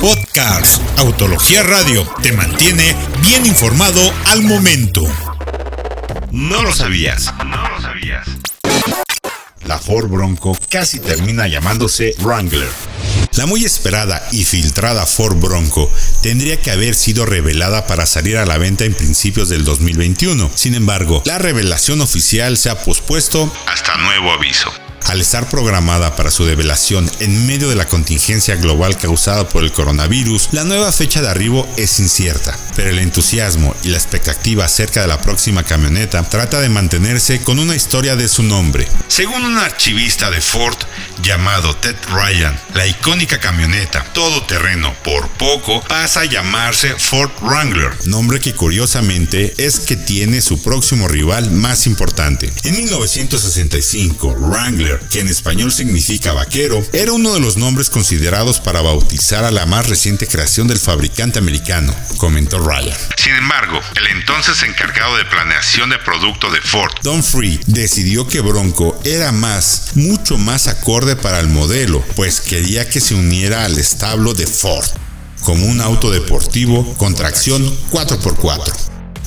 Podcast Autología Radio te mantiene bien informado al momento. No lo sabías. No lo sabías. La Ford Bronco casi termina llamándose Wrangler. La muy esperada y filtrada Ford Bronco tendría que haber sido revelada para salir a la venta en principios del 2021. Sin embargo, la revelación oficial se ha pospuesto hasta nuevo aviso. Al estar programada para su revelación en medio de la contingencia global causada por el coronavirus, la nueva fecha de arribo es incierta, pero el entusiasmo y la expectativa acerca de la próxima camioneta trata de mantenerse con una historia de su nombre. Según un archivista de Ford llamado Ted Ryan, la icónica camioneta todoterreno por poco pasa a llamarse Ford Wrangler, nombre que curiosamente es que tiene su próximo rival más importante. En 1965, Wrangler que en español significa vaquero, era uno de los nombres considerados para bautizar a la más reciente creación del fabricante americano, comentó Ryan. Sin embargo, el entonces encargado de planeación de producto de Ford, Don Free, decidió que Bronco era más, mucho más acorde para el modelo, pues quería que se uniera al establo de Ford, como un auto deportivo con tracción 4x4.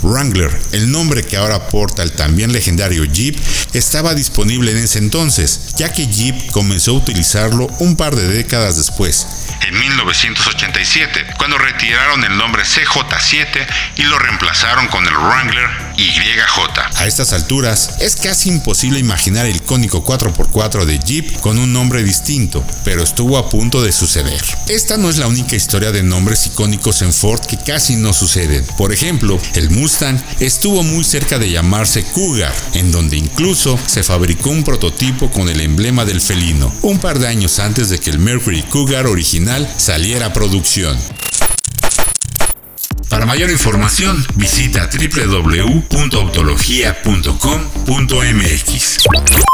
Wrangler, el nombre que ahora porta el también legendario Jeep, estaba disponible en ese entonces, ya que Jeep comenzó a utilizarlo un par de décadas después. En 1987, cuando retiraron el nombre CJ7 y lo reemplazaron con el Wrangler YJ. A estas alturas, es casi imposible imaginar el icónico 4x4 de Jeep con un nombre distinto, pero estuvo a punto de suceder. Esta no es la única historia de nombres icónicos en Ford que casi no suceden. Por ejemplo, el Mustang estuvo muy cerca de llamarse Cougar, en donde incluso se fabricó un prototipo con el emblema del felino, un par de años antes de que el Mercury Cougar original saliera producción. Para mayor información, visita www.autologia.com.mx.